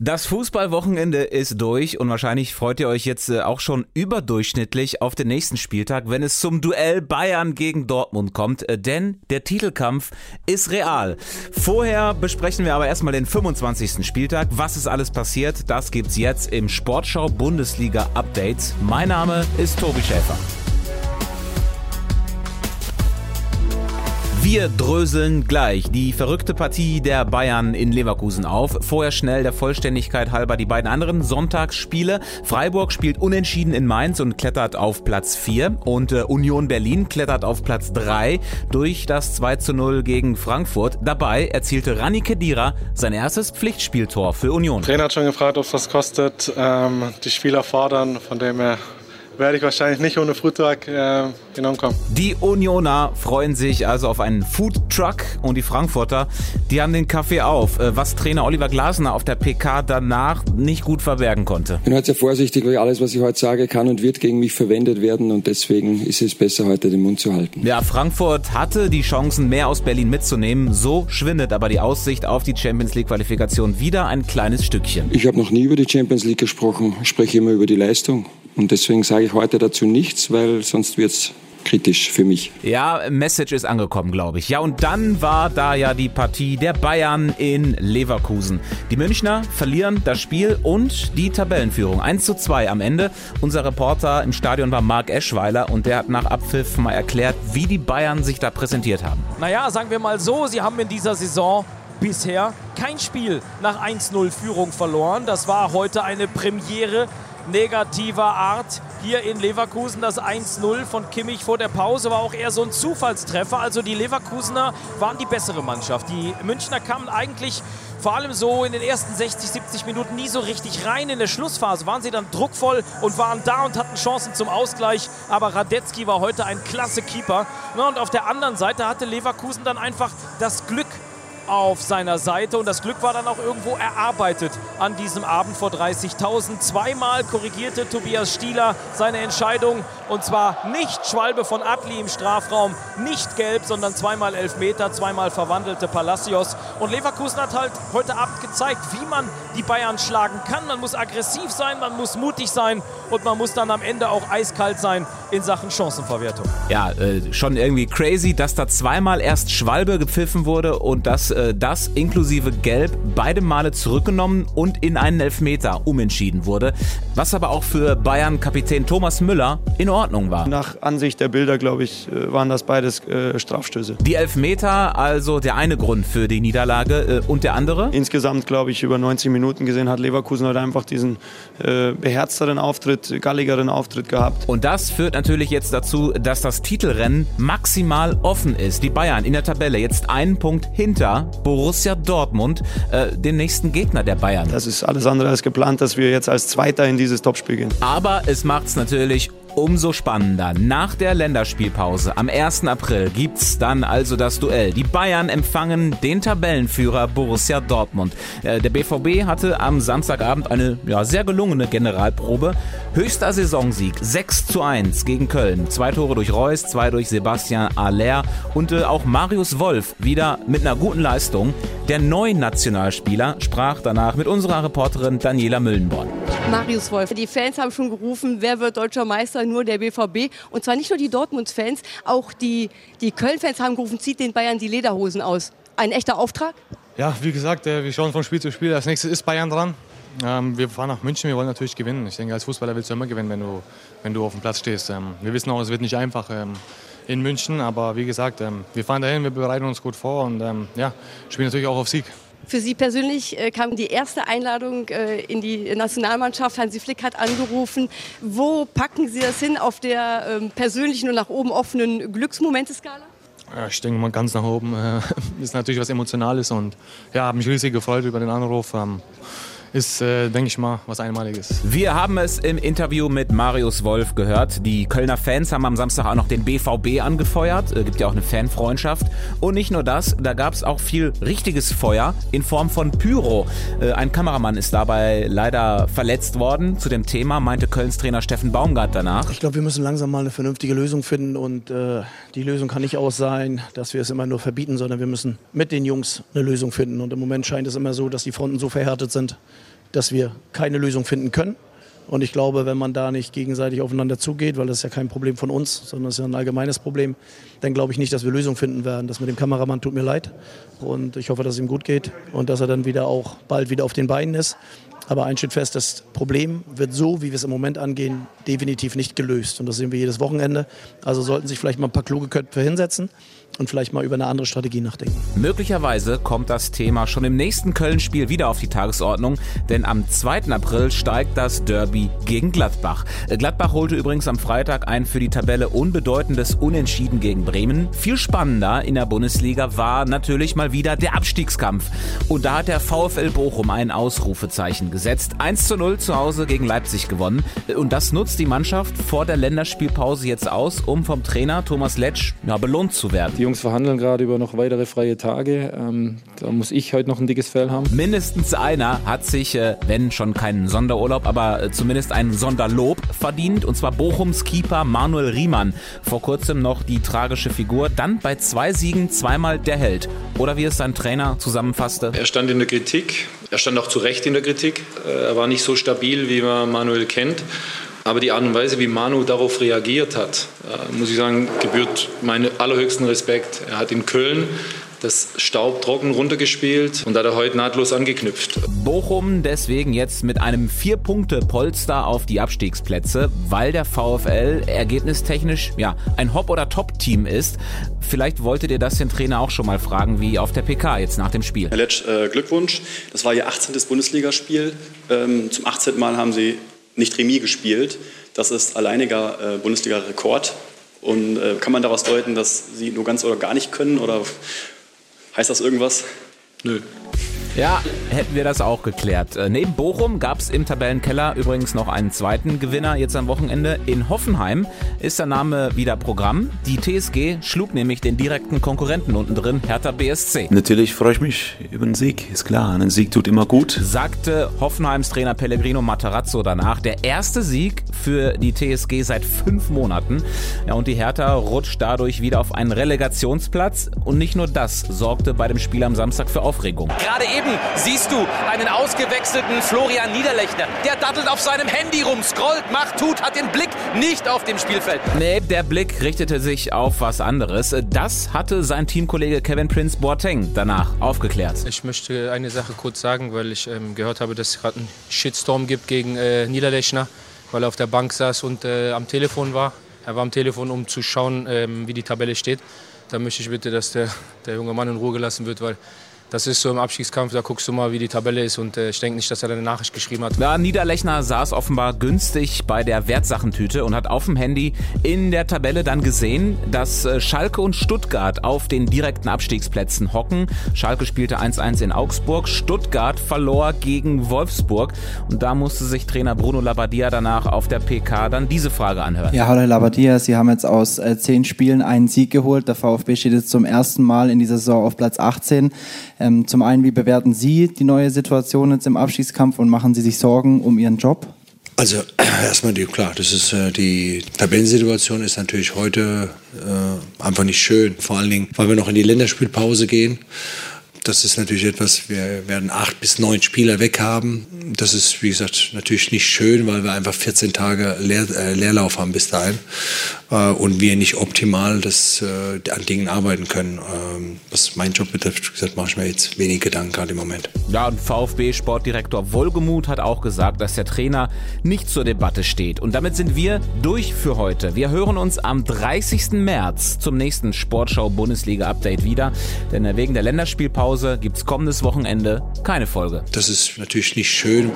Das Fußballwochenende ist durch und wahrscheinlich freut ihr euch jetzt äh, auch schon überdurchschnittlich auf den nächsten Spieltag, wenn es zum Duell Bayern gegen Dortmund kommt, äh, denn der Titelkampf ist real. Vorher besprechen wir aber erstmal den 25. Spieltag. Was ist alles passiert? Das gibt's jetzt im Sportschau Bundesliga Update. Mein Name ist Tobi Schäfer. Wir dröseln gleich die verrückte Partie der Bayern in Leverkusen auf. Vorher schnell der Vollständigkeit halber die beiden anderen Sonntagsspiele. Freiburg spielt unentschieden in Mainz und klettert auf Platz 4 und äh, Union Berlin klettert auf Platz 3 durch das 2 zu 0 gegen Frankfurt. Dabei erzielte Rani Kedira sein erstes Pflichtspieltor für Union. Trainer hat schon gefragt, ob es was kostet. Ähm, die Spieler fordern, von dem her werde ich wahrscheinlich nicht ohne Foodtruck äh, genommen kommen. Die Unioner freuen sich also auf einen Foodtruck und die Frankfurter, die haben den Kaffee auf, äh, was Trainer Oliver Glasner auf der PK danach nicht gut verbergen konnte. Ich bin heute sehr vorsichtig, weil alles, was ich heute sage, kann und wird gegen mich verwendet werden und deswegen ist es besser, heute den Mund zu halten. Ja, Frankfurt hatte die Chancen, mehr aus Berlin mitzunehmen, so schwindet aber die Aussicht auf die Champions League Qualifikation wieder ein kleines Stückchen. Ich habe noch nie über die Champions League gesprochen, ich spreche immer über die Leistung. Und deswegen sage ich heute dazu nichts, weil sonst wird es kritisch für mich. Ja, Message ist angekommen, glaube ich. Ja, und dann war da ja die Partie der Bayern in Leverkusen. Die Münchner verlieren das Spiel und die Tabellenführung. 1 zu 2 am Ende. Unser Reporter im Stadion war Marc Eschweiler und der hat nach Abpfiff mal erklärt, wie die Bayern sich da präsentiert haben. Naja, sagen wir mal so, sie haben in dieser Saison bisher kein Spiel nach 1-0 Führung verloren. Das war heute eine Premiere negativer Art. Hier in Leverkusen das 1-0 von Kimmich vor der Pause war auch eher so ein Zufallstreffer. Also die Leverkusener waren die bessere Mannschaft. Die Münchner kamen eigentlich vor allem so in den ersten 60, 70 Minuten nie so richtig rein. In der Schlussphase waren sie dann druckvoll und waren da und hatten Chancen zum Ausgleich. Aber Radetzky war heute ein klasse Keeper. Und auf der anderen Seite hatte Leverkusen dann einfach das Glück, auf seiner Seite und das Glück war dann auch irgendwo erarbeitet an diesem Abend vor 30.000. Zweimal korrigierte Tobias Stieler seine Entscheidung und zwar nicht Schwalbe von Adli im Strafraum, nicht gelb, sondern zweimal Elfmeter, zweimal verwandelte Palacios. Und Leverkusen hat halt heute Abend gezeigt, wie man die Bayern schlagen kann. Man muss aggressiv sein, man muss mutig sein und man muss dann am Ende auch eiskalt sein in Sachen Chancenverwertung. Ja, äh, schon irgendwie crazy, dass da zweimal erst Schwalbe gepfiffen wurde und dass äh, das inklusive Gelb beide Male zurückgenommen und in einen Elfmeter umentschieden wurde. Was aber auch für Bayern-Kapitän Thomas Müller in Ordnung war. Nach Ansicht der Bilder, glaube ich, äh, waren das beides äh, Strafstöße. Die Elfmeter, also der eine Grund für die Niederlage äh, und der andere? Insgesamt, glaube ich, über 90 Minuten gesehen hat Leverkusen heute einfach diesen äh, beherzteren Auftritt, galligeren Auftritt gehabt. Und das führt natürlich jetzt dazu, dass das Titelrennen maximal offen ist. Die Bayern in der Tabelle jetzt einen Punkt hinter Borussia Dortmund, äh, den nächsten Gegner der Bayern. Das ist alles andere als geplant, dass wir jetzt als Zweiter in dieses Topspiel gehen. Aber es macht es natürlich umso spannender. Nach der Länderspielpause am 1. April gibt's dann also das Duell. Die Bayern empfangen den Tabellenführer Borussia Dortmund. Äh, der BVB hatte am Samstagabend eine ja, sehr gelungene Generalprobe. Höchster Saisonsieg 6 zu 1 gegen Köln. Zwei Tore durch Reus, zwei durch Sebastian Aller und äh, auch Marius Wolf wieder mit einer guten Leistung. Der neue Nationalspieler sprach danach mit unserer Reporterin Daniela Müllenborn. Marius Wolf, die Fans haben schon gerufen, wer wird deutscher Meister? Nur der BVB. Und zwar nicht nur die Dortmunds-Fans, auch die, die Köln-Fans haben gerufen, zieht den Bayern die Lederhosen aus. Ein echter Auftrag? Ja, wie gesagt, äh, wir schauen von Spiel zu Spiel. Als nächstes ist Bayern dran. Ähm, wir fahren nach München, wir wollen natürlich gewinnen. Ich denke, als Fußballer willst du immer gewinnen, wenn du, wenn du auf dem Platz stehst. Ähm, wir wissen auch, es wird nicht einfach ähm, in München, aber wie gesagt, wir fahren dahin, wir bereiten uns gut vor und ja, spielen natürlich auch auf Sieg. Für Sie persönlich äh, kam die erste Einladung äh, in die Nationalmannschaft. Hansi Flick hat angerufen. Wo packen Sie das hin auf der ähm, persönlichen und nach oben offenen Glücksmomenteskala? Ich denke mal ganz nach oben. Äh, ist natürlich was Emotionales und ja, habe mich riesig gefreut über den Anruf. Ist, äh, denke ich mal, was Einmaliges. Wir haben es im Interview mit Marius Wolf gehört. Die Kölner Fans haben am Samstag auch noch den BVB angefeuert. Es gibt ja auch eine Fanfreundschaft. Und nicht nur das, da gab es auch viel richtiges Feuer in Form von Pyro. Äh, ein Kameramann ist dabei leider verletzt worden. Zu dem Thema meinte Kölns Trainer Steffen Baumgart danach. Ich glaube, wir müssen langsam mal eine vernünftige Lösung finden. Und äh, die Lösung kann nicht aus sein, dass wir es immer nur verbieten, sondern wir müssen mit den Jungs eine Lösung finden. Und im Moment scheint es immer so, dass die Fronten so verhärtet sind, dass wir keine Lösung finden können. Und ich glaube, wenn man da nicht gegenseitig aufeinander zugeht, weil das ist ja kein Problem von uns, sondern das ist ja ein allgemeines Problem, dann glaube ich nicht, dass wir Lösungen finden werden. Das mit dem Kameramann tut mir leid. Und ich hoffe, dass es ihm gut geht und dass er dann wieder auch bald wieder auf den Beinen ist. Aber ein steht fest, das Problem wird so, wie wir es im Moment angehen, definitiv nicht gelöst. Und das sehen wir jedes Wochenende. Also sollten sich vielleicht mal ein paar kluge Köpfe hinsetzen und vielleicht mal über eine andere Strategie nachdenken. Möglicherweise kommt das Thema schon im nächsten Köln-Spiel wieder auf die Tagesordnung, denn am 2. April steigt das Derby gegen Gladbach. Gladbach holte übrigens am Freitag ein für die Tabelle unbedeutendes Unentschieden gegen Bremen. Viel spannender in der Bundesliga war natürlich mal wieder der Abstiegskampf. Und da hat der VfL Bochum ein Ausrufezeichen gesetzt. 1 zu 0 zu Hause gegen Leipzig gewonnen. Und das nutzt die Mannschaft vor der Länderspielpause jetzt aus, um vom Trainer Thomas Letsch ja, belohnt zu werden. Die Jungs verhandeln gerade über noch weitere freie Tage. Ähm, da muss ich heute noch ein dickes Fell haben. Mindestens einer hat sich, äh, wenn schon keinen Sonderurlaub, aber äh, zumindest ein Sonderlob verdient. Und zwar Bochums Keeper Manuel Riemann. Vor kurzem noch die tragische Figur. Dann bei zwei Siegen zweimal der Held. Oder wie es sein Trainer zusammenfasste. Er stand in der Kritik. Er stand auch zu Recht in der Kritik. Äh, er war nicht so stabil, wie man Manuel kennt. Aber die Art und Weise, wie Manu darauf reagiert hat, äh, muss ich sagen, gebührt meinen allerhöchsten Respekt. Er hat in Köln das Staub trocken runtergespielt und hat er heute nahtlos angeknüpft. Bochum deswegen jetzt mit einem Vier-Punkte-Polster auf die Abstiegsplätze, weil der VfL ergebnistechnisch ja ein Hop- oder Top-Team ist. Vielleicht wolltet ihr das den Trainer auch schon mal fragen, wie auf der PK jetzt nach dem Spiel. Herr Letsch, äh, Glückwunsch. Das war Ihr 18. Bundesligaspiel. Ähm, zum 18. Mal haben Sie nicht Remis gespielt. Das ist alleiniger äh, Bundesliga-Rekord. Und äh, kann man daraus deuten, dass sie nur ganz oder gar nicht können? Oder heißt das irgendwas? Nö. Ja, hätten wir das auch geklärt. Äh, neben Bochum gab es im Tabellenkeller übrigens noch einen zweiten Gewinner jetzt am Wochenende. In Hoffenheim ist der Name wieder Programm. Die TSG schlug nämlich den direkten Konkurrenten unten drin, Hertha BSC. Natürlich freue ich mich über einen Sieg, ist klar. Ein Sieg tut immer gut. Sagte Hoffenheims Trainer Pellegrino Matarazzo danach. Der erste Sieg für die TSG seit fünf Monaten. Ja, und die Hertha rutscht dadurch wieder auf einen Relegationsplatz. Und nicht nur das sorgte bei dem Spiel am Samstag für Aufregung. Gerade eben siehst du einen ausgewechselten Florian Niederlechner. Der dattelt auf seinem Handy rum, scrollt, macht, tut, hat den Blick nicht auf dem Spielfeld. Nee, der Blick richtete sich auf was anderes. Das hatte sein Teamkollege Kevin Prince Boateng danach aufgeklärt. Ich möchte eine Sache kurz sagen, weil ich ähm, gehört habe, dass es gerade einen Shitstorm gibt gegen äh, Niederlechner, weil er auf der Bank saß und äh, am Telefon war. Er war am Telefon, um zu schauen, ähm, wie die Tabelle steht. Da möchte ich bitte, dass der, der junge Mann in Ruhe gelassen wird, weil das ist so im Abstiegskampf, da guckst du mal, wie die Tabelle ist und äh, ich denke nicht, dass er eine Nachricht geschrieben hat. Ja, Niederlechner saß offenbar günstig bei der Wertsachentüte und hat auf dem Handy in der Tabelle dann gesehen, dass äh, Schalke und Stuttgart auf den direkten Abstiegsplätzen hocken. Schalke spielte 1-1 in Augsburg, Stuttgart verlor gegen Wolfsburg und da musste sich Trainer Bruno Labbadia danach auf der PK dann diese Frage anhören. Ja, hallo Labbadia, Sie haben jetzt aus äh, zehn Spielen einen Sieg geholt. Der VfB steht jetzt zum ersten Mal in dieser Saison auf Platz 18. Ähm, zum einen, wie bewerten Sie die neue Situation jetzt im Abschiedskampf und machen Sie sich Sorgen um Ihren Job? Also erstmal die, klar, das ist äh, die Tabellensituation ist natürlich heute äh, einfach nicht schön. Vor allen Dingen, weil wir noch in die Länderspielpause gehen. Das ist natürlich etwas, wir werden acht bis neun Spieler weghaben. Das ist, wie gesagt, natürlich nicht schön, weil wir einfach 14 Tage Leer, äh, Leerlauf haben bis dahin äh, und wir nicht optimal das, äh, an Dingen arbeiten können. Ähm, was mein Job betrifft, wie gesagt, mache ich mir jetzt wenig Gedanken gerade im Moment. Ja, und VfB-Sportdirektor Wohlgemuth hat auch gesagt, dass der Trainer nicht zur Debatte steht. Und damit sind wir durch für heute. Wir hören uns am 30. März zum nächsten Sportschau-Bundesliga-Update wieder. Denn wegen der Länderspielpause gibt es kommendes Wochenende keine Folge. Das ist natürlich nicht schön.